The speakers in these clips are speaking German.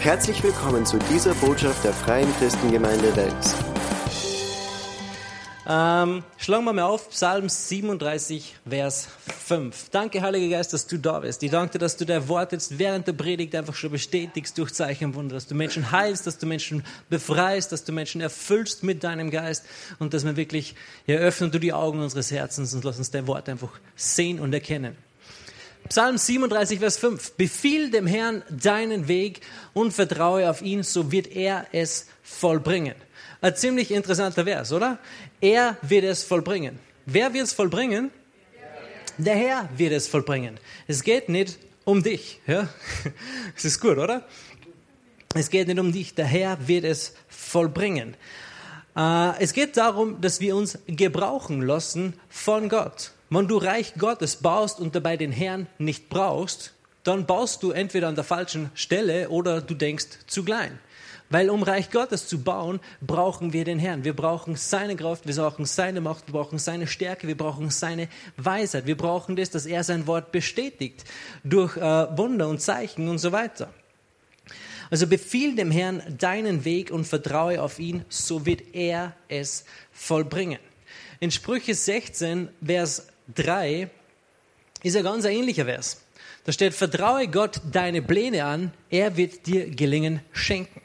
Herzlich willkommen zu dieser Botschaft der Freien Christengemeinde Wels. Ähm, schlagen wir mal auf, Psalm 37, Vers 5. Danke, Heiliger Geist, dass du da bist. Ich danke dir, dass du dein Wort jetzt während der Predigt einfach schon bestätigst durch Zeichen und Wunder, dass du Menschen heilst, dass du Menschen befreist, dass du Menschen erfüllst mit deinem Geist und dass wir wirklich, ja, öffnen du die Augen unseres Herzens und lass uns dein Wort einfach sehen und erkennen. Psalm 37, Vers 5. Befiehl dem Herrn deinen Weg und vertraue auf ihn, so wird er es vollbringen. Ein ziemlich interessanter Vers, oder? Er wird es vollbringen. Wer wird es vollbringen? Der Herr wird es vollbringen. Es geht nicht um dich. Ja? Das ist gut, oder? Es geht nicht um dich. Der Herr wird es vollbringen. Äh, es geht darum, dass wir uns gebrauchen lassen von Gott. Wenn du Reich Gottes baust und dabei den Herrn nicht brauchst, dann baust du entweder an der falschen Stelle oder du denkst zu klein. Weil um Reich Gottes zu bauen, brauchen wir den Herrn. Wir brauchen seine Kraft, wir brauchen seine Macht, wir brauchen seine Stärke, wir brauchen seine Weisheit. Wir brauchen das, dass er sein Wort bestätigt durch äh, Wunder und Zeichen und so weiter. Also befiehl dem Herrn deinen Weg und vertraue auf ihn, so wird er es vollbringen. In Sprüche 16, Vers 3 ist ein ganz ähnlicher Vers. Da steht, vertraue Gott deine Pläne an, er wird dir Gelingen schenken.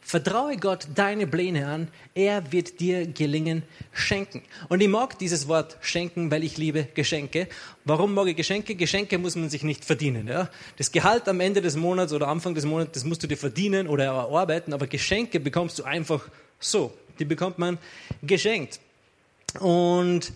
Vertraue Gott deine Pläne an, er wird dir Gelingen schenken. Und ich mag dieses Wort schenken, weil ich liebe Geschenke. Warum mag ich Geschenke? Geschenke muss man sich nicht verdienen. Ja? Das Gehalt am Ende des Monats oder Anfang des Monats, das musst du dir verdienen oder erarbeiten, aber Geschenke bekommst du einfach so. Die bekommt man geschenkt. Und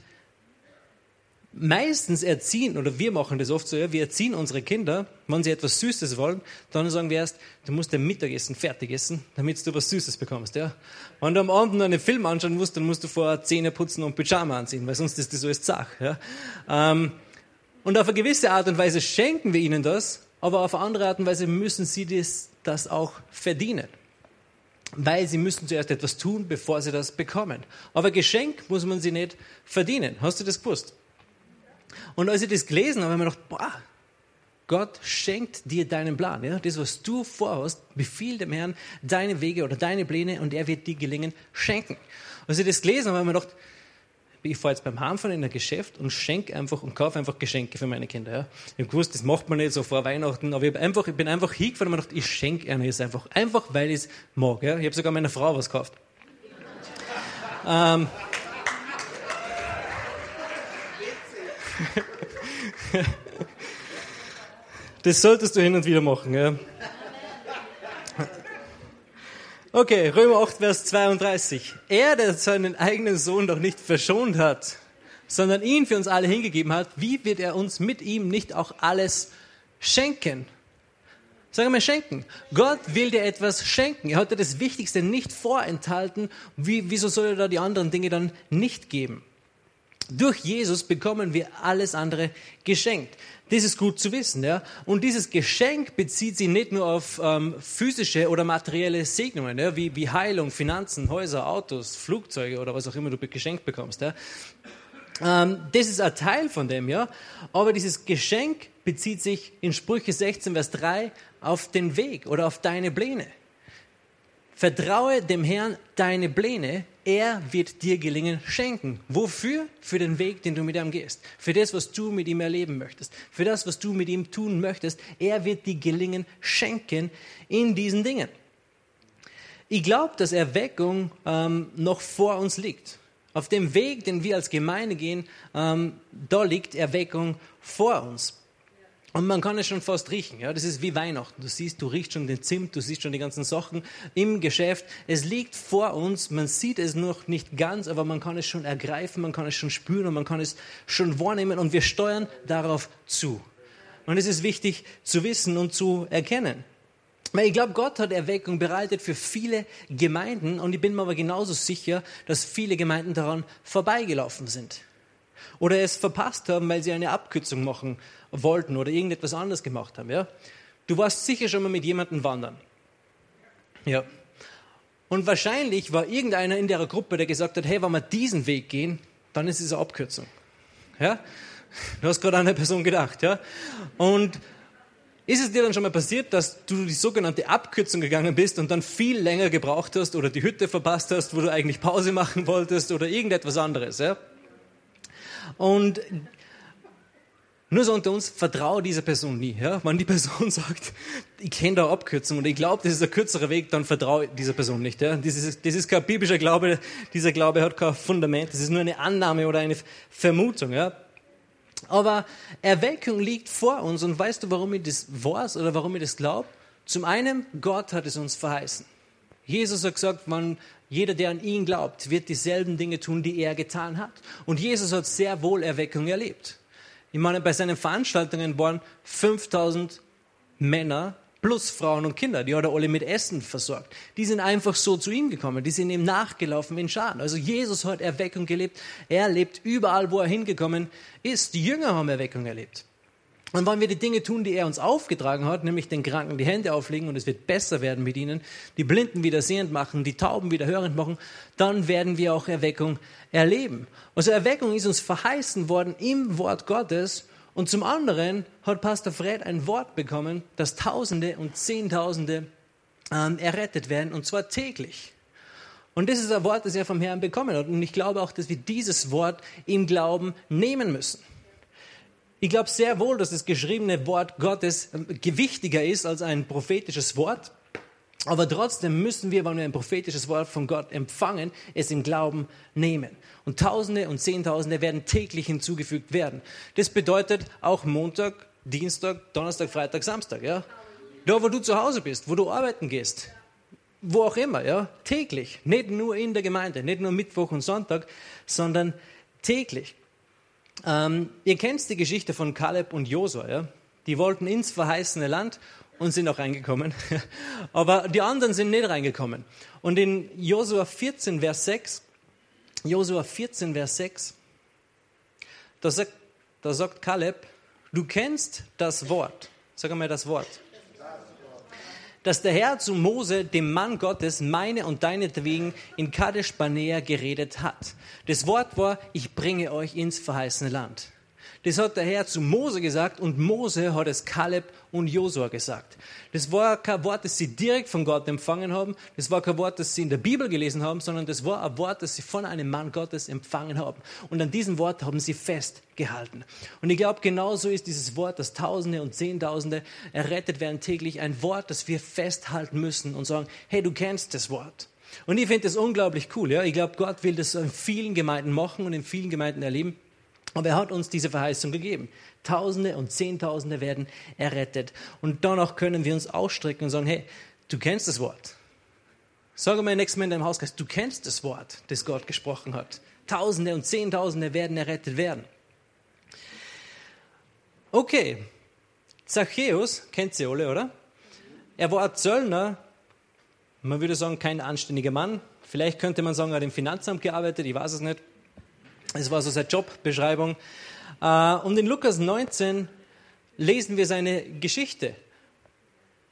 meistens erziehen, oder wir machen das oft so, ja, wir erziehen unsere Kinder, wenn sie etwas Süßes wollen, dann sagen wir erst, du musst dein Mittagessen fertig essen, damit du was Süßes bekommst. Ja. Wenn du am Abend noch einen Film anschauen musst, dann musst du vorher Zähne putzen und Pyjama anziehen, weil sonst ist das als Zach. Ja. Ähm, und auf eine gewisse Art und Weise schenken wir ihnen das, aber auf eine andere Art und Weise müssen sie das, das auch verdienen. Weil sie müssen zuerst etwas tun, bevor sie das bekommen. Aber Geschenk muss man sie nicht verdienen. Hast du das gewusst? Und als ich das gelesen habe, habe ich mir gedacht, boah, Gott schenkt dir deinen Plan. Ja? Das, was du vorhast, befiehl dem Herrn deine Wege oder deine Pläne und er wird dir gelingen schenken. Als ich das gelesen habe, habe ich mir gedacht, ich fahre jetzt beim Heimfahren in ein Geschäft und schenke einfach und kaufe einfach Geschenke für meine Kinder. Ja. Ich habe gewusst, das macht man nicht so vor Weihnachten, aber ich, einfach, ich bin einfach hingefahren und habe gedacht, ich schenke ihnen jetzt einfach. Einfach, weil ich es mag. Ja. Ich habe sogar meiner Frau was gekauft. ähm, Das solltest du hin und wieder machen. Ja. Okay, Römer 8, Vers 32. Er, der seinen eigenen Sohn doch nicht verschont hat, sondern ihn für uns alle hingegeben hat, wie wird er uns mit ihm nicht auch alles schenken? Sagen wir schenken. Gott will dir etwas schenken. Er hat dir das Wichtigste nicht vorenthalten. Wie, wieso soll er da die anderen Dinge dann nicht geben? Durch Jesus bekommen wir alles andere geschenkt. Das ist gut zu wissen. Ja? Und dieses Geschenk bezieht sich nicht nur auf ähm, physische oder materielle Segnungen, ja? wie, wie Heilung, Finanzen, Häuser, Autos, Flugzeuge oder was auch immer du geschenkt bekommst. Ja? Ähm, das ist ein Teil von dem, ja. Aber dieses Geschenk bezieht sich in Sprüche 16, Vers 3 auf den Weg oder auf deine Pläne. Vertraue dem Herrn deine Pläne, er wird dir gelingen schenken. Wofür? Für den Weg, den du mit ihm gehst. Für das, was du mit ihm erleben möchtest. Für das, was du mit ihm tun möchtest. Er wird dir gelingen schenken in diesen Dingen. Ich glaube, dass Erweckung ähm, noch vor uns liegt. Auf dem Weg, den wir als Gemeinde gehen, ähm, da liegt Erweckung vor uns. Und man kann es schon fast riechen. Ja? Das ist wie Weihnachten. Du siehst, du riechst schon den Zimt, du siehst schon die ganzen Sachen im Geschäft. Es liegt vor uns. Man sieht es noch nicht ganz, aber man kann es schon ergreifen, man kann es schon spüren und man kann es schon wahrnehmen und wir steuern darauf zu. Und es ist wichtig zu wissen und zu erkennen. Weil ich glaube, Gott hat Erweckung bereitet für viele Gemeinden und ich bin mir aber genauso sicher, dass viele Gemeinden daran vorbeigelaufen sind oder es verpasst haben, weil sie eine Abkürzung machen wollten oder irgendetwas anderes gemacht haben. Ja? Du warst sicher schon mal mit jemandem wandern. Ja. Und wahrscheinlich war irgendeiner in der Gruppe, der gesagt hat, hey, wenn wir diesen Weg gehen, dann ist es eine Abkürzung. Ja? Du hast gerade an eine Person gedacht. Ja? Und Ist es dir dann schon mal passiert, dass du die sogenannte Abkürzung gegangen bist und dann viel länger gebraucht hast oder die Hütte verpasst hast, wo du eigentlich Pause machen wolltest oder irgendetwas anderes? Ja? Und nur so unter uns, vertraue dieser Person nie. Ja? Wenn die Person sagt, ich kenne da Abkürzung und ich glaube, das ist ein kürzerer Weg, dann vertraue dieser Person nicht. Ja? Das, ist, das ist kein biblischer Glaube, dieser Glaube hat kein Fundament, das ist nur eine Annahme oder eine Vermutung. Ja? Aber Erweckung liegt vor uns und weißt du, warum ich das weiß oder warum ich das glaube? Zum einen, Gott hat es uns verheißen. Jesus hat gesagt, man, jeder, der an ihn glaubt, wird dieselben Dinge tun, die er getan hat. Und Jesus hat sehr wohl Erweckung erlebt. Ich meine, bei seinen Veranstaltungen waren 5000 Männer plus Frauen und Kinder, die hat er alle mit Essen versorgt. Die sind einfach so zu ihm gekommen, die sind ihm nachgelaufen in Schaden. Also Jesus hat Erweckung gelebt, er lebt überall, wo er hingekommen ist. Die Jünger haben Erweckung erlebt. Und wenn wir die Dinge tun, die er uns aufgetragen hat, nämlich den Kranken die Hände auflegen und es wird besser werden mit ihnen, die Blinden wieder sehend machen, die Tauben wieder hörend machen, dann werden wir auch Erweckung erleben. Also Erweckung ist uns verheißen worden im Wort Gottes und zum anderen hat Pastor Fred ein Wort bekommen, dass Tausende und Zehntausende ähm, errettet werden, und zwar täglich. Und das ist ein Wort, das er vom Herrn bekommen hat. Und ich glaube auch, dass wir dieses Wort im Glauben nehmen müssen. Ich glaube sehr wohl, dass das geschriebene Wort Gottes ähm, gewichtiger ist als ein prophetisches Wort. Aber trotzdem müssen wir, wenn wir ein prophetisches Wort von Gott empfangen, es im Glauben nehmen. Und Tausende und Zehntausende werden täglich hinzugefügt werden. Das bedeutet auch Montag, Dienstag, Donnerstag, Freitag, Samstag, ja? Da, wo du zu Hause bist, wo du arbeiten gehst, wo auch immer, ja? Täglich. Nicht nur in der Gemeinde, nicht nur Mittwoch und Sonntag, sondern täglich. Ähm, ihr kennt die Geschichte von Kaleb und Josua, ja? Die wollten ins verheißene Land und sind auch reingekommen. Aber die anderen sind nicht reingekommen. Und in Josua 14, Vers 6, Josua 14, Vers 6, da sagt, da sagt Kaleb, du kennst das Wort. Sag einmal das Wort. Dass der Herr zu Mose, dem Mann Gottes, meine und deinetwegen in Kadesh Barnea geredet hat. Das Wort war, ich bringe euch ins verheißene Land. Das hat der Herr zu Mose gesagt und Mose hat es Kaleb und Josua gesagt. Das war kein Wort, das sie direkt von Gott empfangen haben. Das war kein Wort, das sie in der Bibel gelesen haben, sondern das war ein Wort, das sie von einem Mann Gottes empfangen haben. Und an diesem Wort haben sie festgehalten. Und ich glaube, genauso ist dieses Wort, dass Tausende und Zehntausende errettet werden täglich, ein Wort, das wir festhalten müssen und sagen, hey, du kennst das Wort. Und ich finde das unglaublich cool. Ja? Ich glaube, Gott will das in vielen Gemeinden machen und in vielen Gemeinden erleben. Aber er hat uns diese Verheißung gegeben. Tausende und Zehntausende werden errettet. Und danach können wir uns ausstrecken und sagen, hey, du kennst das Wort. Sag mal nächstes Mal in deinem Hauskreis, du kennst das Wort, das Gott gesprochen hat. Tausende und Zehntausende werden errettet werden. Okay, Zachäus, kennt sie alle, oder? Er war ein Zöllner, man würde sagen, kein anständiger Mann. Vielleicht könnte man sagen, er hat im Finanzamt gearbeitet, ich weiß es nicht. Es war so seine Jobbeschreibung. Äh, und in Lukas 19 lesen wir seine Geschichte.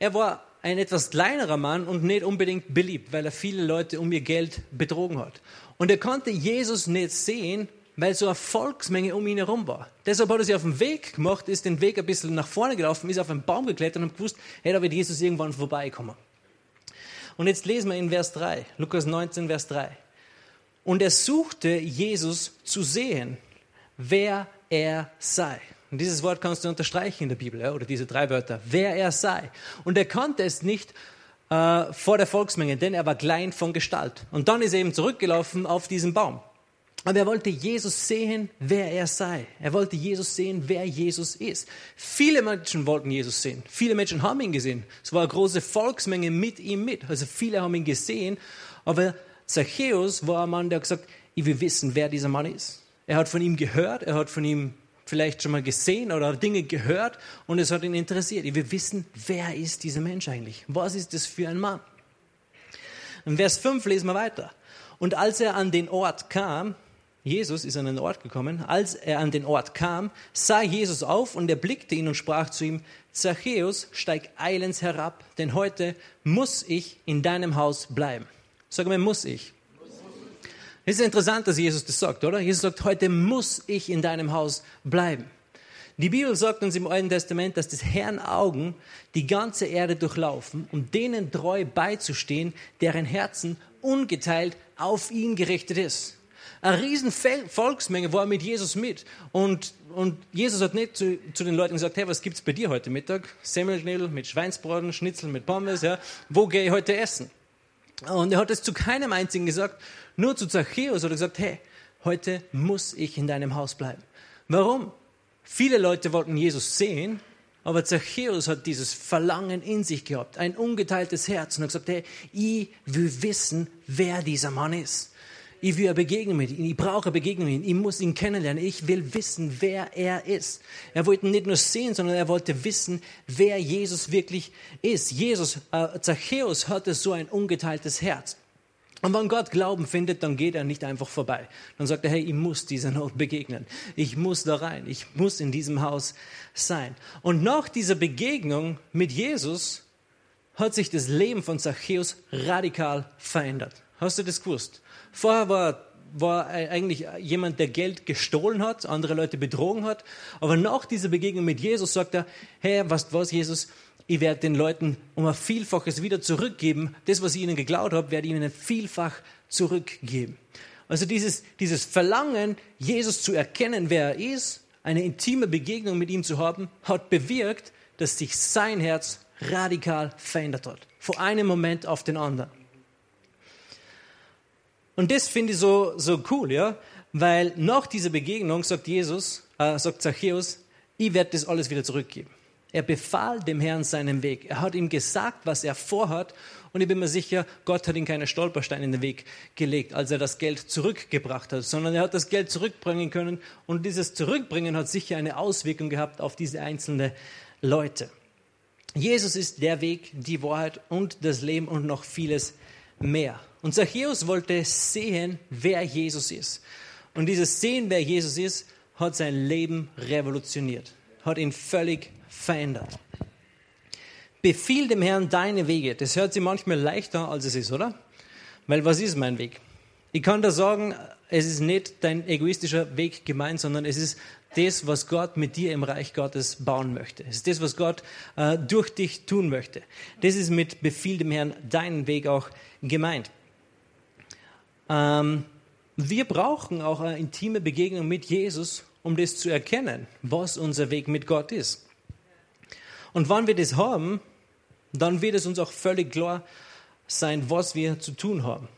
Er war ein etwas kleinerer Mann und nicht unbedingt beliebt, weil er viele Leute um ihr Geld betrogen hat. Und er konnte Jesus nicht sehen, weil so eine Volksmenge um ihn herum war. Deshalb hat er sich auf den Weg gemacht, ist den Weg ein bisschen nach vorne gelaufen, ist auf einen Baum geklettert und gewusst, hey, da wird Jesus irgendwann vorbeikommen. Und jetzt lesen wir in Vers 3, Lukas 19, Vers 3. Und er suchte Jesus zu sehen, wer er sei. Und dieses Wort kannst du unterstreichen in der Bibel, oder diese drei Wörter, wer er sei. Und er konnte es nicht äh, vor der Volksmenge, denn er war klein von Gestalt. Und dann ist er eben zurückgelaufen auf diesen Baum. Aber er wollte Jesus sehen, wer er sei. Er wollte Jesus sehen, wer Jesus ist. Viele Menschen wollten Jesus sehen. Viele Menschen haben ihn gesehen. Es war eine große Volksmenge mit ihm mit. Also viele haben ihn gesehen. Aber Zachäus war ein Mann, der hat gesagt, ich will wissen, wer dieser Mann ist. Er hat von ihm gehört, er hat von ihm vielleicht schon mal gesehen oder Dinge gehört und es hat ihn interessiert. Ich will wissen, wer ist dieser Mensch eigentlich? Was ist das für ein Mann? In Vers 5 lesen wir weiter. Und als er an den Ort kam, Jesus ist an den Ort gekommen, als er an den Ort kam, sah Jesus auf und er blickte ihn und sprach zu ihm, Zachäus, steig eilends herab, denn heute muss ich in deinem Haus bleiben. Sag mal, muss ich. Es ist interessant, dass Jesus das sagt, oder? Jesus sagt, heute muss ich in deinem Haus bleiben. Die Bibel sagt uns im Alten Testament, dass des Herrn Augen die ganze Erde durchlaufen, um denen treu beizustehen, deren Herzen ungeteilt auf ihn gerichtet ist. Eine riesen Volksmenge war mit Jesus mit. Und, und Jesus hat nicht zu, zu den Leuten gesagt, hey, was gibt's bei dir heute Mittag? Semmelknödel mit Schweinsbraten, Schnitzel mit Pommes, ja. Wo gehe ich heute essen? Und er hat es zu keinem einzigen gesagt, nur zu Zachäus er gesagt, hey, heute muss ich in deinem Haus bleiben. Warum? Viele Leute wollten Jesus sehen, aber Zachäus hat dieses Verlangen in sich gehabt, ein ungeteiltes Herz und hat gesagt, hey, ich will wissen, wer dieser Mann ist. Ich will begegnen mit ihm. Ich brauche Begegnung mit ihm. Ich muss ihn kennenlernen. Ich will wissen, wer er ist. Er wollte nicht nur sehen, sondern er wollte wissen, wer Jesus wirklich ist. Jesus, äh, Zachäus hatte so ein ungeteiltes Herz. Und wenn Gott Glauben findet, dann geht er nicht einfach vorbei. Dann sagt er, hey, ich muss dieser Not begegnen. Ich muss da rein. Ich muss in diesem Haus sein. Und nach dieser Begegnung mit Jesus hat sich das Leben von Zachäus radikal verändert. Hast du das gewusst? Vorher war, war eigentlich jemand, der Geld gestohlen hat, andere Leute betrogen hat. Aber nach dieser Begegnung mit Jesus sagt er, hey, was, was, Jesus, ich werde den Leuten um ein Vielfaches wieder zurückgeben. Das, was ich ihnen geklaut habe, werde ich ihnen vielfach zurückgeben. Also dieses, dieses Verlangen, Jesus zu erkennen, wer er ist, eine intime Begegnung mit ihm zu haben, hat bewirkt, dass sich sein Herz radikal verändert hat. Von einem Moment auf den anderen. Und das finde ich so, so cool, ja, weil nach dieser Begegnung sagt Jesus, äh, sagt Zachäus, ich werde das alles wieder zurückgeben. Er befahl dem Herrn seinen Weg. Er hat ihm gesagt, was er vorhat. Und ich bin mir sicher, Gott hat ihm keine Stolpersteine in den Weg gelegt, als er das Geld zurückgebracht hat, sondern er hat das Geld zurückbringen können. Und dieses Zurückbringen hat sicher eine Auswirkung gehabt auf diese einzelnen Leute. Jesus ist der Weg, die Wahrheit und das Leben und noch vieles mehr. Und Zachäus wollte sehen, wer Jesus ist. Und dieses Sehen, wer Jesus ist, hat sein Leben revolutioniert, hat ihn völlig verändert. Befiehl dem Herrn deine Wege. Das hört sich manchmal leichter, als es ist, oder? Weil was ist mein Weg? Ich kann da sagen, es ist nicht dein egoistischer Weg gemeint, sondern es ist das, was Gott mit dir im Reich Gottes bauen möchte. Es ist das, was Gott äh, durch dich tun möchte. Das ist mit Befiehl dem Herrn deinen Weg auch gemeint. Ähm, wir brauchen auch eine intime Begegnung mit Jesus, um das zu erkennen, was unser Weg mit Gott ist. Und wenn wir das haben, dann wird es uns auch völlig klar sein, was wir zu tun haben.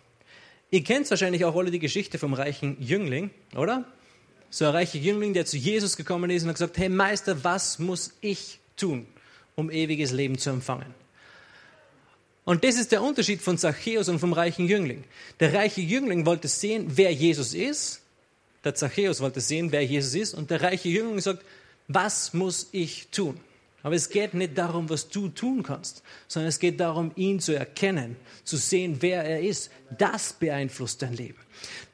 Ihr kennt wahrscheinlich auch alle die Geschichte vom reichen Jüngling, oder? So ein reicher Jüngling, der zu Jesus gekommen ist und hat gesagt, hey Meister, was muss ich tun, um ewiges Leben zu empfangen? Und das ist der Unterschied von Zachäus und vom reichen Jüngling. Der reiche Jüngling wollte sehen, wer Jesus ist. Der Zachäus wollte sehen, wer Jesus ist. Und der reiche Jüngling sagt, was muss ich tun? Aber es geht nicht darum, was du tun kannst, sondern es geht darum, ihn zu erkennen, zu sehen, wer er ist. Das beeinflusst dein Leben.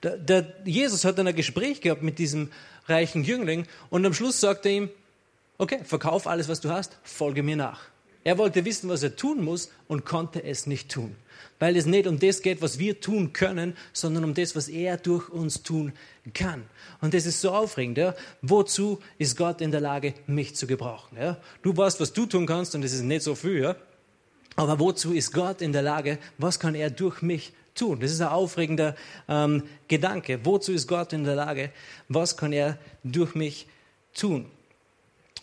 Der, der Jesus hat dann ein Gespräch gehabt mit diesem reichen Jüngling und am Schluss sagt er ihm, okay, verkauf alles, was du hast, folge mir nach. Er wollte wissen, was er tun muss und konnte es nicht tun. Weil es nicht um das geht, was wir tun können, sondern um das, was er durch uns tun kann. Und das ist so aufregend. Ja? Wozu ist Gott in der Lage, mich zu gebrauchen? Ja? Du weißt, was du tun kannst und es ist nicht so viel. Ja? Aber wozu ist Gott in der Lage? Was kann er durch mich tun? Das ist ein aufregender ähm, Gedanke. Wozu ist Gott in der Lage? Was kann er durch mich tun?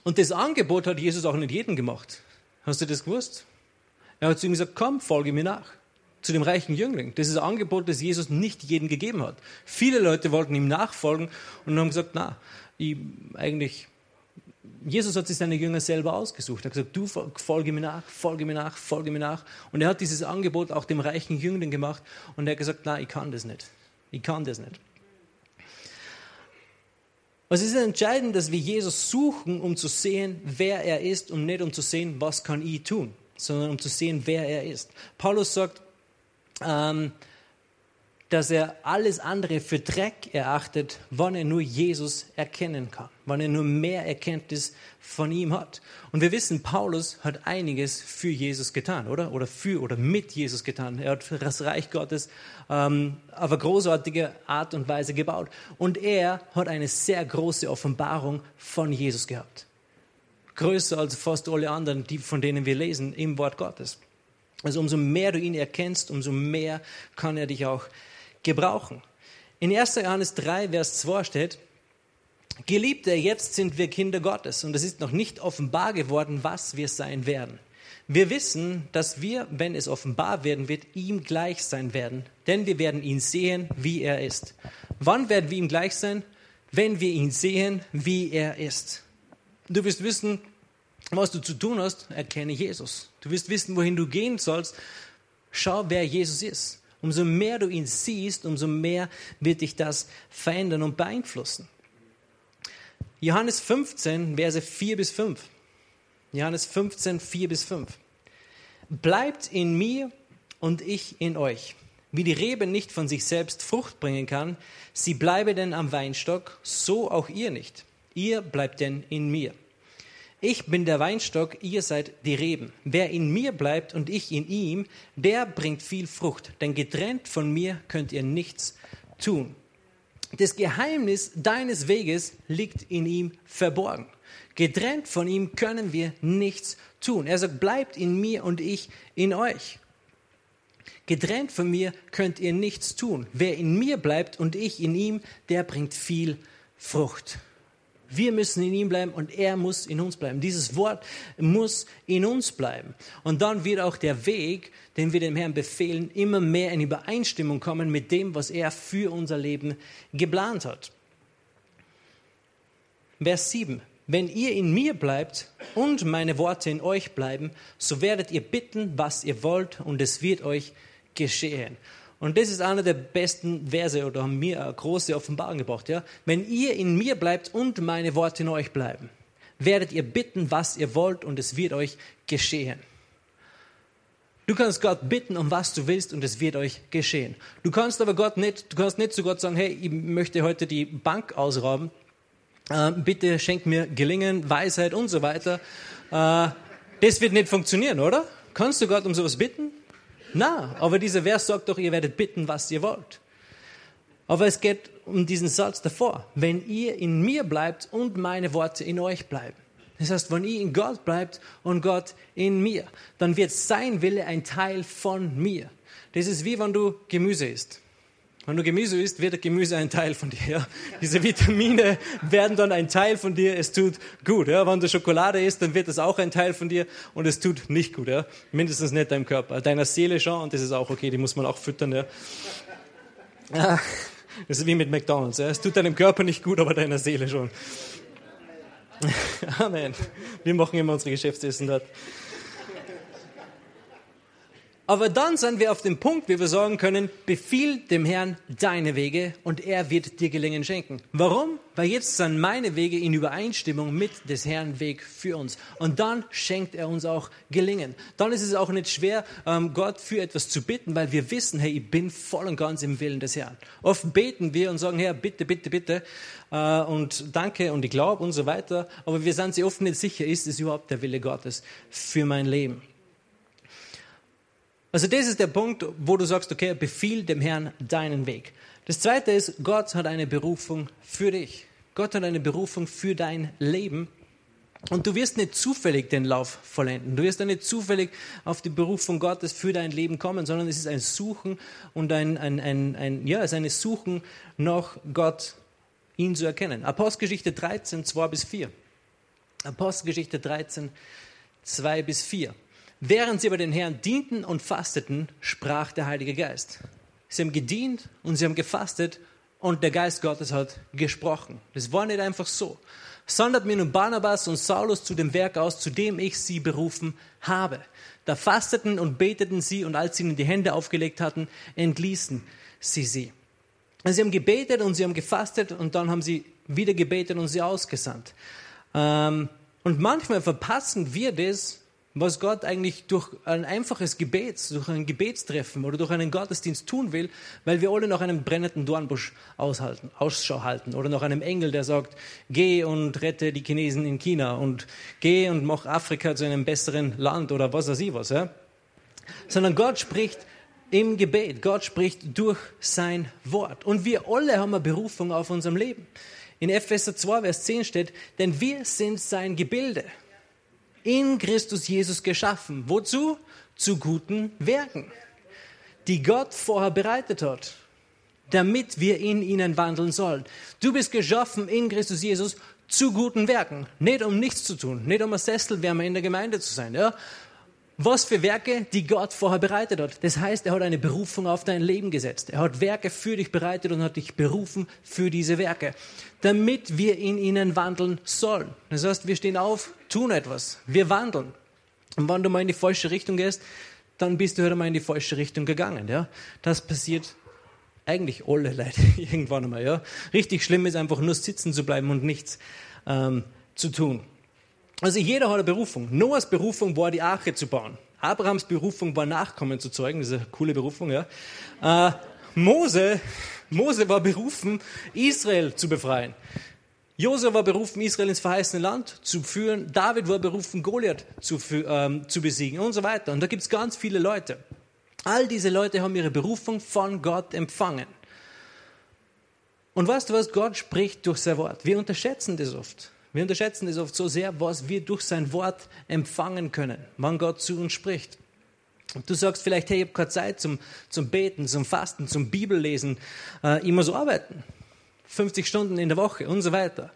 Und das Angebot hat Jesus auch nicht jedem gemacht. Hast du das gewusst? Er hat zu ihm gesagt, komm, folge mir nach. Zu dem reichen Jüngling. Das ist ein Angebot, das Jesus nicht jedem gegeben hat. Viele Leute wollten ihm nachfolgen und haben gesagt, na, ich, eigentlich, Jesus hat sich seine Jünger selber ausgesucht. Er hat gesagt, du folge mir nach, folge mir nach, folge mir nach. Und er hat dieses Angebot auch dem reichen Jüngling gemacht und er hat gesagt, na, ich kann das nicht. Ich kann das nicht. Es ist entscheidend, dass wir Jesus suchen, um zu sehen, wer er ist und nicht um zu sehen, was kann ich tun, sondern um zu sehen, wer er ist. Paulus sagt, ähm, dass er alles andere für Dreck erachtet, wann er nur Jesus erkennen kann, wann er nur mehr Erkenntnis von ihm hat. Und wir wissen, Paulus hat einiges für Jesus getan, oder? Oder für oder mit Jesus getan. Er hat das Reich Gottes ähm, auf eine großartige Art und Weise gebaut. Und er hat eine sehr große Offenbarung von Jesus gehabt. größer als fast alle anderen, die, von denen wir lesen im Wort Gottes. Also umso mehr du ihn erkennst, umso mehr kann er dich auch gebrauchen. In 1. Johannes 3, Vers 2 steht, Geliebte, jetzt sind wir Kinder Gottes und es ist noch nicht offenbar geworden, was wir sein werden. Wir wissen, dass wir, wenn es offenbar werden wird, ihm gleich sein werden, denn wir werden ihn sehen, wie er ist. Wann werden wir ihm gleich sein? Wenn wir ihn sehen, wie er ist. Du wirst wissen, was du zu tun hast, erkenne Jesus. Du wirst wissen, wohin du gehen sollst. Schau, wer Jesus ist. Umso mehr du ihn siehst, umso mehr wird dich das verändern und beeinflussen. Johannes 15, Verse 4 bis 5. Johannes 15, 4 bis 5. Bleibt in mir und ich in euch. Wie die Rebe nicht von sich selbst Frucht bringen kann, sie bleibe denn am Weinstock, so auch ihr nicht. Ihr bleibt denn in mir. Ich bin der Weinstock, ihr seid die Reben. Wer in mir bleibt und ich in ihm, der bringt viel Frucht, denn getrennt von mir könnt ihr nichts tun. Das Geheimnis deines Weges liegt in ihm verborgen. Getrennt von ihm können wir nichts tun. Er sagt, bleibt in mir und ich in euch. Getrennt von mir könnt ihr nichts tun. Wer in mir bleibt und ich in ihm, der bringt viel Frucht. Wir müssen in ihm bleiben und er muss in uns bleiben. Dieses Wort muss in uns bleiben. Und dann wird auch der Weg, den wir dem Herrn befehlen, immer mehr in Übereinstimmung kommen mit dem, was er für unser Leben geplant hat. Vers 7. Wenn ihr in mir bleibt und meine Worte in euch bleiben, so werdet ihr bitten, was ihr wollt, und es wird euch geschehen. Und das ist einer der besten Verse oder haben mir eine große Offenbarung gebracht. Ja? Wenn ihr in mir bleibt und meine Worte in euch bleiben, werdet ihr bitten, was ihr wollt, und es wird euch geschehen. Du kannst Gott bitten, um was du willst, und es wird euch geschehen. Du kannst aber Gott nicht, du kannst nicht zu Gott sagen, hey, ich möchte heute die Bank ausrauben äh, bitte schenk mir Gelingen, Weisheit und so weiter. Äh, das wird nicht funktionieren, oder? Kannst du Gott um sowas bitten? Na, aber dieser Vers sagt doch, ihr werdet bitten, was ihr wollt. Aber es geht um diesen Satz davor. Wenn ihr in mir bleibt und meine Worte in euch bleiben. Das heißt, wenn ihr in Gott bleibt und Gott in mir, dann wird sein Wille ein Teil von mir. Das ist wie wenn du Gemüse isst. Wenn du Gemüse isst, wird Gemüse ein Teil von dir. Diese Vitamine werden dann ein Teil von dir. Es tut gut. Ja? Wenn du Schokolade isst, dann wird es auch ein Teil von dir und es tut nicht gut. Ja? Mindestens nicht deinem Körper. Deiner Seele schon und das ist auch okay. Die muss man auch füttern. Ja? Das ist wie mit McDonalds. Ja? Es tut deinem Körper nicht gut, aber deiner Seele schon. Amen. Wir machen immer unsere Geschäftsessen dort. Aber dann sind wir auf dem Punkt, wie wir sagen können, befiehl dem Herrn deine Wege und er wird dir Gelingen schenken. Warum? Weil jetzt sind meine Wege in Übereinstimmung mit des Herrn Weg für uns. Und dann schenkt er uns auch Gelingen. Dann ist es auch nicht schwer, ähm, Gott für etwas zu bitten, weil wir wissen, hey, ich bin voll und ganz im Willen des Herrn. Oft beten wir und sagen, Herr, bitte, bitte, bitte äh, und danke und ich glaube und so weiter. Aber wir sind sich oft nicht sicher, ist es überhaupt der Wille Gottes für mein Leben. Also das ist der Punkt, wo du sagst, okay, befiehl dem Herrn deinen Weg. Das zweite ist, Gott hat eine Berufung für dich. Gott hat eine Berufung für dein Leben. Und du wirst nicht zufällig den Lauf vollenden. Du wirst nicht zufällig auf die Berufung Gottes für dein Leben kommen, sondern es ist ein Suchen und ein, ein, ein, ein ja, es ist ein Suchen nach Gott, ihn zu erkennen. Apostelgeschichte 13, 2 bis 4. Apostelgeschichte 13, 2 bis 4. Während sie aber den Herrn dienten und fasteten, sprach der Heilige Geist. Sie haben gedient und sie haben gefastet und der Geist Gottes hat gesprochen. Das war nicht einfach so. Sondert mir nun Barnabas und Saulus zu dem Werk aus, zu dem ich sie berufen habe. Da fasteten und beteten sie und als sie ihnen die Hände aufgelegt hatten, entließen sie sie. Also sie haben gebetet und sie haben gefastet und dann haben sie wieder gebetet und sie ausgesandt. Ähm, und manchmal verpassen wir das, was Gott eigentlich durch ein einfaches Gebet, durch ein Gebetstreffen oder durch einen Gottesdienst tun will, weil wir alle nach einem brennenden Dornbusch aushalten, Ausschau halten oder nach einem Engel, der sagt, geh und rette die Chinesen in China und geh und mach Afrika zu einem besseren Land oder was weiß ich was. Ja? Sondern Gott spricht im Gebet, Gott spricht durch sein Wort. Und wir alle haben eine Berufung auf unserem Leben. In Epheser 2, Vers 10 steht, denn wir sind sein Gebilde in Christus Jesus geschaffen. Wozu? Zu guten Werken, die Gott vorher bereitet hat, damit wir in ihnen wandeln sollen. Du bist geschaffen in Christus Jesus zu guten Werken, nicht um nichts zu tun, nicht um ein Sesselwärmer in der Gemeinde zu sein. Ja? Was für Werke, die Gott vorher bereitet hat. Das heißt, er hat eine Berufung auf dein Leben gesetzt. Er hat Werke für dich bereitet und hat dich berufen für diese Werke, damit wir in ihnen wandeln sollen. Das heißt, wir stehen auf, tun etwas, wir wandeln. Und wenn du mal in die falsche Richtung gehst, dann bist du halt mal in die falsche Richtung gegangen. Ja? Das passiert eigentlich alle Leute irgendwann einmal. Ja? Richtig schlimm ist einfach nur sitzen zu bleiben und nichts ähm, zu tun. Also jeder hat eine Berufung. Noahs Berufung war, die Arche zu bauen. Abrahams Berufung war, Nachkommen zu zeugen. Das ist eine coole Berufung, ja. Äh, Mose, Mose war berufen, Israel zu befreien. Josef war berufen, Israel ins verheißene Land zu führen. David war berufen, Goliath zu, ähm, zu besiegen und so weiter. Und da gibt es ganz viele Leute. All diese Leute haben ihre Berufung von Gott empfangen. Und weißt du was? Gott spricht durch sein Wort. Wir unterschätzen das oft. Wir unterschätzen es oft so sehr, was wir durch sein Wort empfangen können, wann Gott zu uns spricht. Du sagst vielleicht, hey, ich habe keine Zeit zum, zum Beten, zum Fasten, zum Bibellesen, äh, immer so arbeiten. 50 Stunden in der Woche und so weiter.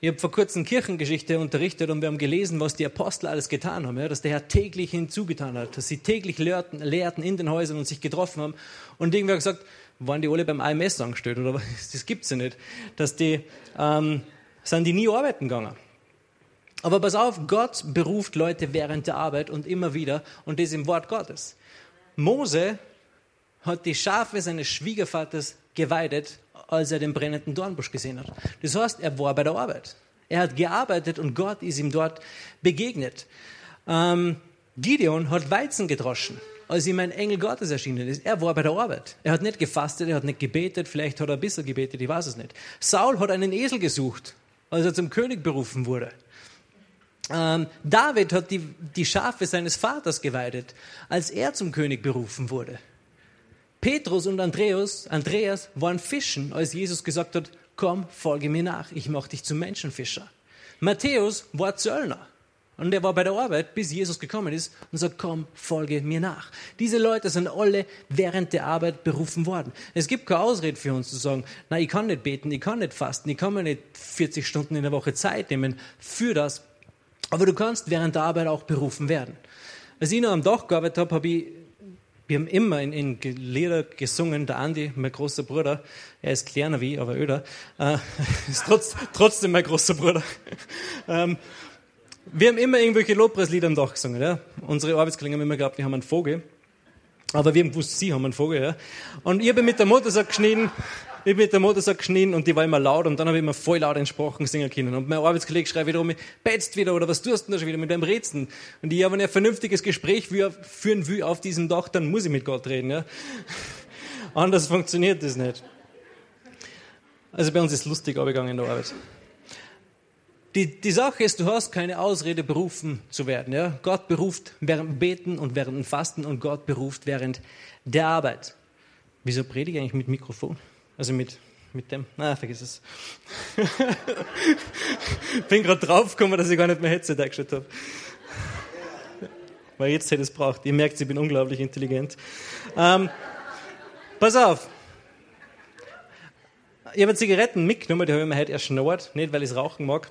Ich habe vor kurzem Kirchengeschichte unterrichtet und wir haben gelesen, was die Apostel alles getan haben, ja, dass der Herr täglich hinzugetan hat, dass sie täglich lehrten, lehrten in den Häusern und sich getroffen haben. Und irgendwer hat gesagt, waren die alle beim AMS angestellt oder was? Das gibt's ja nicht, dass die ähm, sind die nie arbeiten gegangen. Aber pass auf, Gott beruft Leute während der Arbeit und immer wieder und das im Wort Gottes. Mose hat die Schafe seines Schwiegervaters geweidet, als er den brennenden Dornbusch gesehen hat. Das heißt, er war bei der Arbeit. Er hat gearbeitet und Gott ist ihm dort begegnet. Ähm, Gideon hat Weizen gedroschen, als ihm ein Engel Gottes erschienen ist. Er war bei der Arbeit. Er hat nicht gefastet, er hat nicht gebetet, vielleicht hat er ein bisschen gebetet, ich weiß es nicht. Saul hat einen Esel gesucht als er zum König berufen wurde. Ähm, David hat die, die Schafe seines Vaters geweidet, als er zum König berufen wurde. Petrus und Andreas, Andreas waren fischen, als Jesus gesagt hat, komm, folge mir nach, ich mache dich zum Menschenfischer. Matthäus war Zöllner. Und er war bei der Arbeit, bis Jesus gekommen ist und sagt, komm, folge mir nach. Diese Leute sind alle während der Arbeit berufen worden. Es gibt keine Ausrede für uns zu sagen, na, ich kann nicht beten, ich kann nicht fasten, ich kann mir nicht 40 Stunden in der Woche Zeit nehmen für das. Aber du kannst während der Arbeit auch berufen werden. Als ich noch am Dach gearbeitet habe, habe ich wir haben immer in, in Lieder gesungen, der Andi, mein großer Bruder, er ist kleiner wie, aber öder, äh, ist trotz, trotzdem mein großer Bruder. Ähm, wir haben immer irgendwelche Lobpreislieder am Dach gesungen. Ja? Unsere Arbeitskollegen haben immer geglaubt, wir haben einen Vogel. Aber wir haben gewusst, sie haben einen Vogel. Ja? Und ich habe mit der Motorsack geschnitten, ich mit der Motorsack geschnitten und die war immer laut und dann habe ich immer voll laut entsprochen singen können. Und mein Arbeitskollege schreibt wieder um betzt wieder oder was tust du da schon wieder mit deinem Rätseln? Und ich habe ein vernünftiges Gespräch führen will auf diesem Dach, dann muss ich mit Gott reden. Ja? Anders funktioniert das nicht. Also bei uns ist lustig abgegangen in der Arbeit. Die, die Sache ist, du hast keine Ausrede, berufen zu werden. Ja? Gott beruft während Beten und während dem Fasten und Gott beruft während der Arbeit. Wieso predige ich eigentlich mit Mikrofon? Also mit, mit dem? Na, vergiss es. Bin gerade draufgekommen, dass ich gar nicht mehr Headset eingestellt habe. Weil jetzt hätte es braucht. Ihr merkt, ich bin unglaublich intelligent. Ähm, pass auf. Ich habe Zigaretten mitgenommen, die habe ich mir heute erschnauert. Nicht, weil ich es rauchen mag,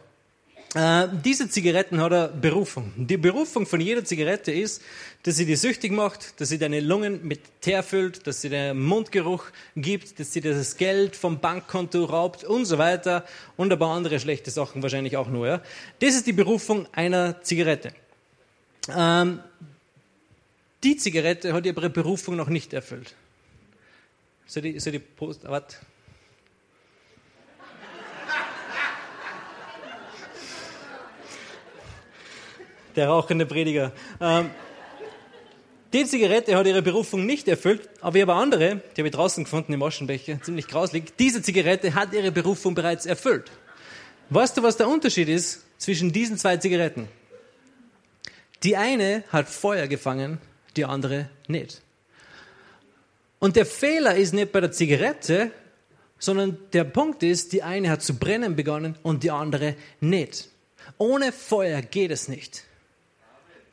äh, diese Zigaretten hat eine Berufung. Die Berufung von jeder Zigarette ist, dass sie dir süchtig macht, dass sie deine Lungen mit Teer füllt, dass sie dir Mundgeruch gibt, dass sie das Geld vom Bankkonto raubt und so weiter und ein paar andere schlechte Sachen wahrscheinlich auch nur. Ja? Das ist die Berufung einer Zigarette. Ähm, die Zigarette hat ihre Berufung noch nicht erfüllt. Soll die, soll die Post, warte. Der rauchende Prediger. Ähm, die Zigarette hat ihre Berufung nicht erfüllt, aber ich habe andere, die habe ich draußen gefunden im Aschenbecher, ziemlich grauslig. Diese Zigarette hat ihre Berufung bereits erfüllt. Weißt du, was der Unterschied ist zwischen diesen zwei Zigaretten? Die eine hat Feuer gefangen, die andere nicht. Und der Fehler ist nicht bei der Zigarette, sondern der Punkt ist, die eine hat zu brennen begonnen und die andere nicht. Ohne Feuer geht es nicht.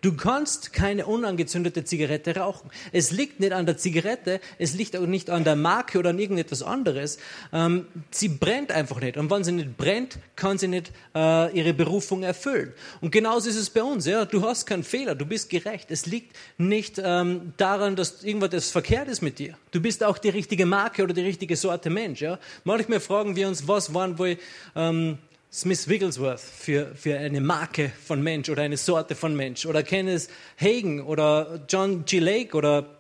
Du kannst keine unangezündete Zigarette rauchen. Es liegt nicht an der Zigarette, es liegt auch nicht an der Marke oder an irgendetwas anderes. Ähm, sie brennt einfach nicht. Und wenn sie nicht brennt, kann sie nicht äh, ihre Berufung erfüllen. Und genauso ist es bei uns. Ja? Du hast keinen Fehler, du bist gerecht. Es liegt nicht ähm, daran, dass irgendwas verkehrt ist mit dir. Du bist auch die richtige Marke oder die richtige Sorte Mensch. Ja? Manchmal fragen wir uns, was waren wohl ähm, Smith Wigglesworth für, für eine Marke von Mensch oder eine Sorte von Mensch oder Kenneth Hagen oder John G. Lake oder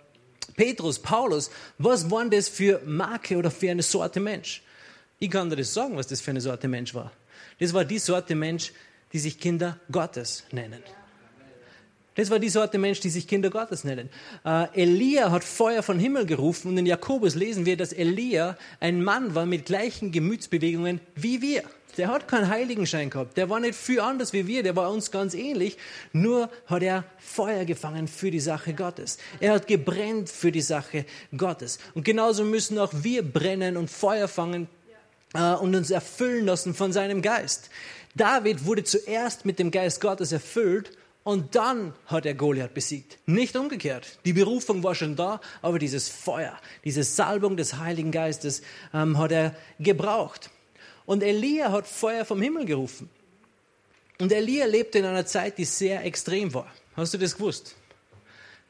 Petrus, Paulus. Was waren das für Marke oder für eine Sorte Mensch? Ich kann dir das sagen, was das für eine Sorte Mensch war. Das war die Sorte Mensch, die sich Kinder Gottes nennen. Das war die Sorte Mensch, die sich Kinder Gottes nennen. Äh, Elia hat Feuer von Himmel gerufen und in Jakobus lesen wir, dass Elia ein Mann war mit gleichen Gemütsbewegungen wie wir. Der hat keinen Heiligenschein gehabt. Der war nicht viel anders wie wir. Der war uns ganz ähnlich. Nur hat er Feuer gefangen für die Sache Gottes. Er hat gebrennt für die Sache Gottes. Und genauso müssen auch wir brennen und Feuer fangen äh, und uns erfüllen lassen von seinem Geist. David wurde zuerst mit dem Geist Gottes erfüllt und dann hat er Goliath besiegt. Nicht umgekehrt. Die Berufung war schon da, aber dieses Feuer, diese Salbung des Heiligen Geistes ähm, hat er gebraucht. Und Elia hat Feuer vom Himmel gerufen. Und Elia lebte in einer Zeit, die sehr extrem war. Hast du das gewusst?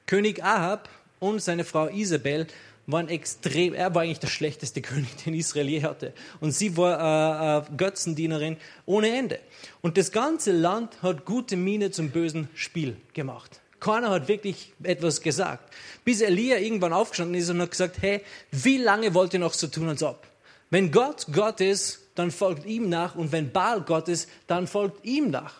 König Ahab und seine Frau Isabel waren extrem, er war eigentlich der schlechteste König, den Israel je hatte. Und sie war äh, äh, Götzendienerin ohne Ende. Und das ganze Land hat gute Miene zum bösen Spiel gemacht. Keiner hat wirklich etwas gesagt. Bis Elia irgendwann aufgestanden ist und hat gesagt, hey, wie lange wollt ihr noch so tun, als ob? Wenn Gott Gott ist, dann folgt ihm nach und wenn Baal Gott ist, dann folgt ihm nach.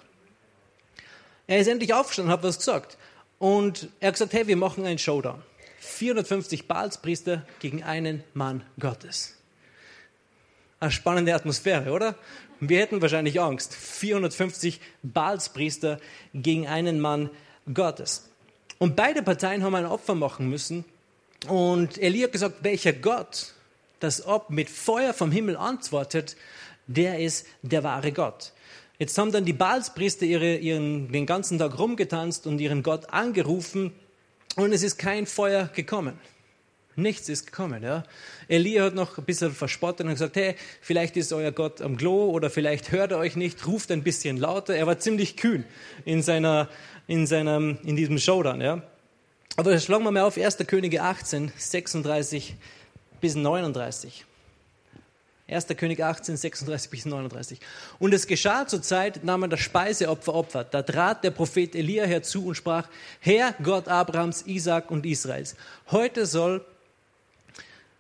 Er ist endlich aufgestanden und hat was gesagt. Und er hat gesagt, hey, wir machen einen Showdown. 450 Baalspriester gegen einen Mann Gottes. Eine spannende Atmosphäre, oder? Wir hätten wahrscheinlich Angst. 450 Baalspriester gegen einen Mann Gottes. Und beide Parteien haben ein Opfer machen müssen. Und Elia hat gesagt, welcher Gott das Ob mit Feuer vom Himmel antwortet, der ist der wahre Gott. Jetzt haben dann die Baalspriester ihre, ihren, den ganzen Tag rumgetanzt und ihren Gott angerufen und es ist kein Feuer gekommen. Nichts ist gekommen. Ja. Elia hat noch ein bisschen verspottet und gesagt, hey, vielleicht ist euer Gott am Klo oder vielleicht hört er euch nicht, ruft ein bisschen lauter. Er war ziemlich kühn in, seiner, in, seinem, in diesem Showdown. Ja. Aber schlagen wir mal auf 1. Könige 18, 36 bis 39. 1. König 18, 36 bis 39. Und es geschah zur Zeit, da man das Speiseopfer opfert. Da trat der Prophet Elia herzu und sprach, Herr Gott Abrahams, Isaac und Israels, heute soll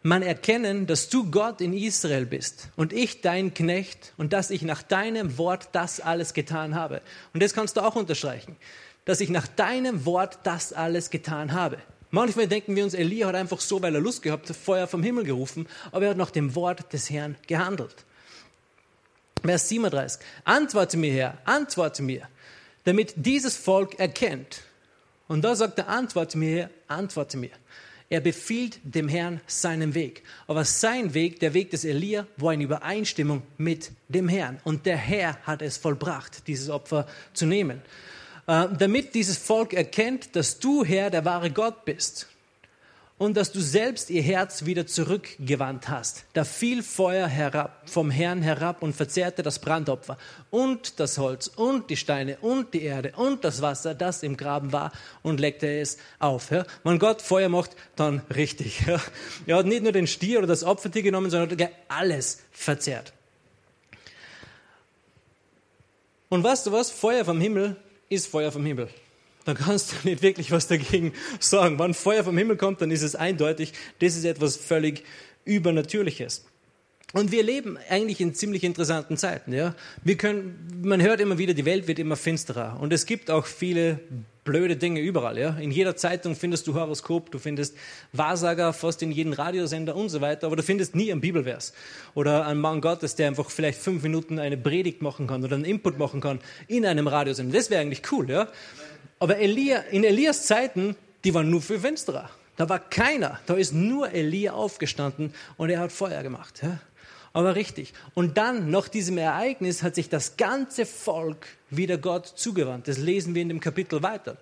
man erkennen, dass du Gott in Israel bist und ich dein Knecht und dass ich nach deinem Wort das alles getan habe. Und das kannst du auch unterstreichen, dass ich nach deinem Wort das alles getan habe. Manchmal denken wir uns, Elia hat einfach so, weil er Lust gehabt Feuer vom Himmel gerufen, aber er hat nach dem Wort des Herrn gehandelt. Vers 37. Antworte mir, Herr, antworte mir, damit dieses Volk erkennt. Und da sagt er, antworte mir, Herr, antworte mir. Er befiehlt dem Herrn seinen Weg. Aber sein Weg, der Weg des Elia, war in Übereinstimmung mit dem Herrn. Und der Herr hat es vollbracht, dieses Opfer zu nehmen. Äh, damit dieses Volk erkennt, dass du, Herr, der wahre Gott bist und dass du selbst ihr Herz wieder zurückgewandt hast. Da fiel Feuer herab, vom Herrn herab und verzehrte das Brandopfer und das Holz und die Steine und die Erde und das Wasser, das im Graben war und leckte es auf. Ja? Wenn Gott Feuer macht, dann richtig. Ja? Er hat nicht nur den Stier oder das Opfertier genommen, sondern hat alles verzehrt. Und weißt du was? Feuer vom Himmel ist Feuer vom Himmel. Da kannst du nicht wirklich was dagegen sagen. Wenn Feuer vom Himmel kommt, dann ist es eindeutig, das ist etwas völlig Übernatürliches. Und wir leben eigentlich in ziemlich interessanten Zeiten. Ja? Wir können, man hört immer wieder, die Welt wird immer finsterer. Und es gibt auch viele blöde Dinge überall. Ja? In jeder Zeitung findest du Horoskop, du findest Wahrsager fast in jedem Radiosender und so weiter, aber du findest nie einen Bibelvers oder einen Mann Gottes, der einfach vielleicht fünf Minuten eine Predigt machen kann oder einen Input machen kann in einem Radiosender. Das wäre eigentlich cool. Ja? Aber Elia, in Elias Zeiten, die waren nur für Finsterer. Da war keiner. Da ist nur Elia aufgestanden und er hat Feuer gemacht. Ja? Aber richtig. Und dann, nach diesem Ereignis, hat sich das ganze Volk wieder Gott zugewandt. Das lesen wir in dem Kapitel weiter.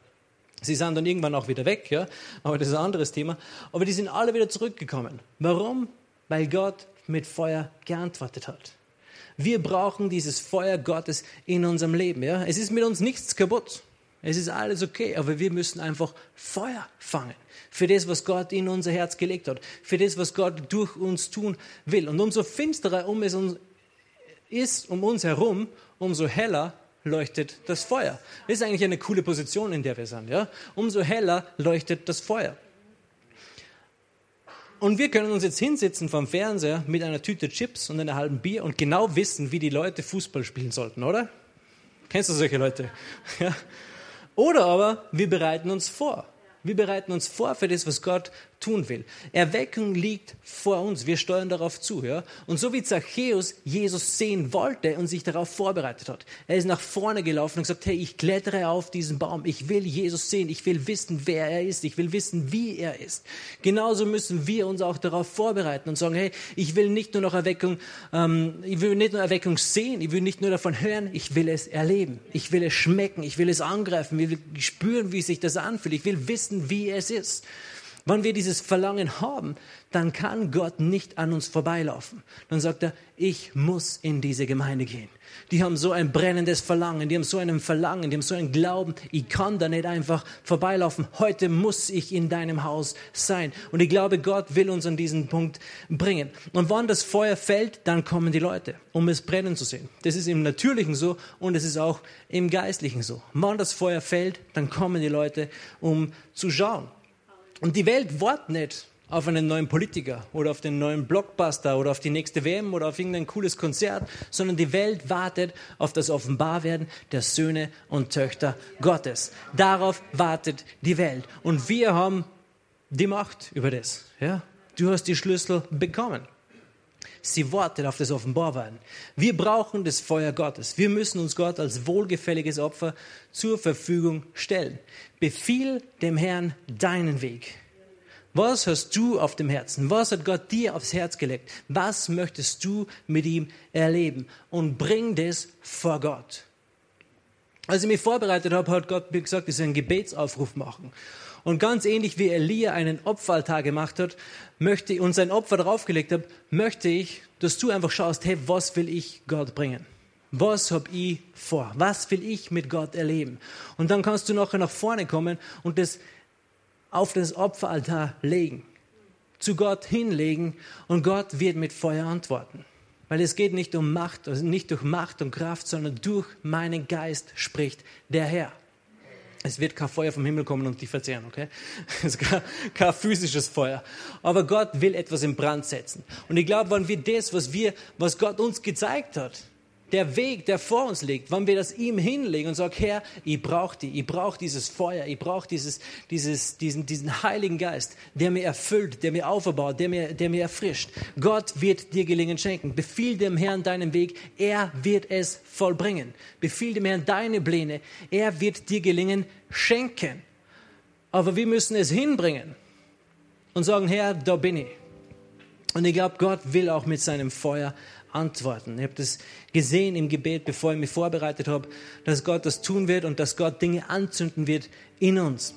Sie sind dann irgendwann auch wieder weg, ja, aber das ist ein anderes Thema. Aber die sind alle wieder zurückgekommen. Warum? Weil Gott mit Feuer geantwortet hat. Wir brauchen dieses Feuer Gottes in unserem Leben. Ja? Es ist mit uns nichts kaputt. Es ist alles okay, aber wir müssen einfach Feuer fangen für das, was Gott in unser Herz gelegt hat, für das, was Gott durch uns tun will. Und umso finsterer um es ist um uns herum, umso heller leuchtet das Feuer. Das ist eigentlich eine coole Position, in der wir sind. Ja? Umso heller leuchtet das Feuer. Und wir können uns jetzt hinsetzen vom Fernseher mit einer Tüte Chips und einer halben Bier und genau wissen, wie die Leute Fußball spielen sollten, oder? Kennst du solche Leute? Ja. Oder aber wir bereiten uns vor. Wir bereiten uns vor für das, was Gott tun will. Erweckung liegt vor uns. Wir steuern darauf zu. Ja? Und so wie Zachäus Jesus sehen wollte und sich darauf vorbereitet hat. Er ist nach vorne gelaufen und gesagt, hey, ich klettere auf diesen Baum. Ich will Jesus sehen. Ich will wissen, wer er ist. Ich will wissen, wie er ist. Genauso müssen wir uns auch darauf vorbereiten und sagen, hey, ich will nicht nur noch Erweckung, ähm, ich will nicht nur Erweckung sehen. Ich will nicht nur davon hören. Ich will es erleben. Ich will es schmecken. Ich will es angreifen. Ich will spüren, wie sich das anfühlt. Ich will wissen, wie es ist. Wenn wir dieses Verlangen haben, dann kann Gott nicht an uns vorbeilaufen. Dann sagt er, ich muss in diese Gemeinde gehen. Die haben so ein brennendes Verlangen, die haben so einen Verlangen, die haben so einen Glauben, ich kann da nicht einfach vorbeilaufen. Heute muss ich in deinem Haus sein. Und ich glaube, Gott will uns an diesen Punkt bringen. Und wann das Feuer fällt, dann kommen die Leute, um es brennen zu sehen. Das ist im Natürlichen so und es ist auch im Geistlichen so. Wann das Feuer fällt, dann kommen die Leute, um zu schauen. Und die Welt wartet nicht auf einen neuen Politiker oder auf den neuen Blockbuster oder auf die nächste WM oder auf irgendein cooles Konzert, sondern die Welt wartet auf das Offenbarwerden der Söhne und Töchter Gottes. Darauf wartet die Welt. Und wir haben die Macht über das. Ja? Du hast die Schlüssel bekommen. Sie wartet auf das Offenbarwerden. Wir brauchen das Feuer Gottes. Wir müssen uns Gott als wohlgefälliges Opfer zur Verfügung stellen. Befiehl dem Herrn deinen Weg. Was hast du auf dem Herzen? Was hat Gott dir aufs Herz gelegt? Was möchtest du mit ihm erleben? Und bring das vor Gott. Als ich mich vorbereitet habe, hat Gott mir gesagt, ich soll einen Gebetsaufruf machen. Und ganz ähnlich wie Elia einen Opferaltar gemacht hat, möchte und sein Opfer draufgelegt hat, möchte ich, dass du einfach schaust, hey, was will ich Gott bringen? Was habe ich vor? Was will ich mit Gott erleben? Und dann kannst du nachher nach vorne kommen und das auf das Opferaltar legen, zu Gott hinlegen und Gott wird mit Feuer antworten. Weil es geht nicht um Macht, also nicht durch Macht und Kraft, sondern durch meinen Geist spricht der Herr. Es wird kein Feuer vom Himmel kommen und die verzehren, okay? Es ist kein, kein physisches Feuer. Aber Gott will etwas in Brand setzen. Und ich glaube, wenn wir das, was wir, was Gott uns gezeigt hat, der Weg, der vor uns liegt, wenn wir das ihm hinlegen und sagen, Herr, ich brauche die, ich brauche dieses Feuer, ich brauche dieses, dieses, diesen, diesen Heiligen Geist, der mir erfüllt, der mir aufbaut, der mir, der mir erfrischt. Gott wird dir gelingen schenken. Befiehl dem Herrn deinen Weg, er wird es vollbringen. Befiehl dem Herrn deine Pläne, er wird dir gelingen schenken. Aber wir müssen es hinbringen und sagen, Herr, da bin ich. Und ich glaube, Gott will auch mit seinem Feuer antworten. Ich habe das gesehen im Gebet, bevor ich mich vorbereitet habe, dass Gott das tun wird und dass Gott Dinge anzünden wird in uns.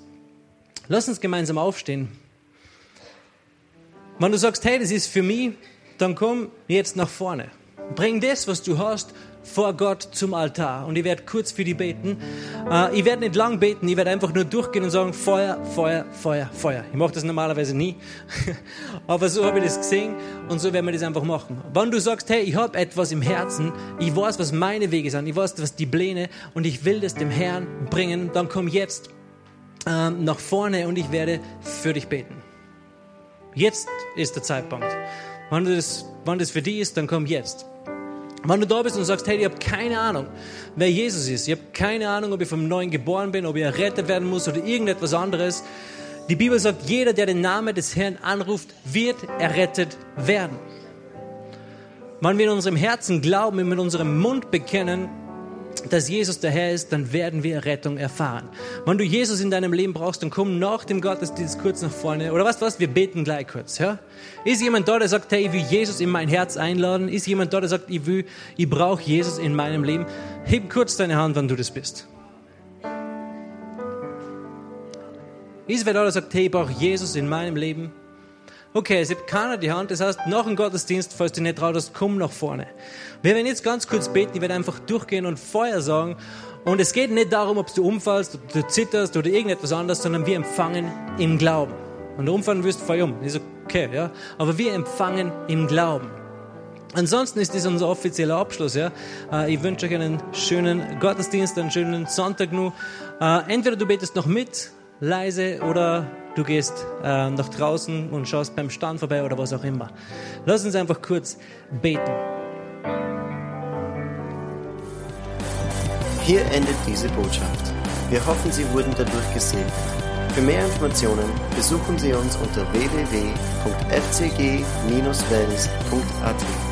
Lass uns gemeinsam aufstehen. Wenn du sagst, hey, das ist für mich, dann komm jetzt nach vorne. Bring das, was du hast, vor Gott zum Altar. Und ich werde kurz für die beten. Äh, ich werde nicht lang beten, ich werde einfach nur durchgehen und sagen, Feuer, Feuer, Feuer, Feuer. Ich mache das normalerweise nie. Aber so habe ich das gesehen und so werden wir das einfach machen. Wenn du sagst, hey, ich habe etwas im Herzen, ich weiß, was meine Wege sind, ich weiß, was die Pläne und ich will das dem Herrn bringen, dann komm jetzt ähm, nach vorne und ich werde für dich beten. Jetzt ist der Zeitpunkt. Wenn das, wenn das für dich ist, dann komm jetzt. Wenn du da bist und sagst, hey, ich habe keine Ahnung, wer Jesus ist, ich habe keine Ahnung, ob ich vom Neuen geboren bin, ob ich errettet werden muss oder irgendetwas anderes. Die Bibel sagt, jeder, der den Namen des Herrn anruft, wird errettet werden. Wenn wir in unserem Herzen glauben und mit unserem Mund bekennen, dass Jesus der Herr ist, dann werden wir Rettung erfahren. Wenn du Jesus in deinem Leben brauchst, dann komm nach dem Gottesdienst kurz nach vorne. Oder was, was? Wir beten gleich kurz. Ja? Ist jemand da, der sagt, hey, ich will Jesus in mein Herz einladen? Ist jemand da, der sagt, ich will, ich brauche Jesus in meinem Leben? Heb kurz deine Hand, wenn du das bist. Ist wer da, der sagt, hey, ich brauche Jesus in meinem Leben? Okay, es hebt keiner die Hand. Das heißt, nach dem Gottesdienst, falls du nicht traust, komm nach vorne. Wir werden jetzt ganz kurz beten. Ich werde einfach durchgehen und Feuer sagen. Und es geht nicht darum, ob du umfallst, ob du zitterst oder irgendetwas anderes, sondern wir empfangen im Glauben. Wenn du umfallen wirst, fall um. Ist okay, ja. Aber wir empfangen im Glauben. Ansonsten ist das unser offizieller Abschluss. Ja? Äh, ich wünsche euch einen schönen Gottesdienst, einen schönen Sonntag nur. Äh, entweder du betest noch mit, leise, oder du gehst äh, nach draußen und schaust beim Stand vorbei oder was auch immer. Lass uns einfach kurz beten. Hier endet diese Botschaft. Wir hoffen, Sie wurden dadurch gesegnet. Für mehr Informationen besuchen Sie uns unter www.fcg-wells.at.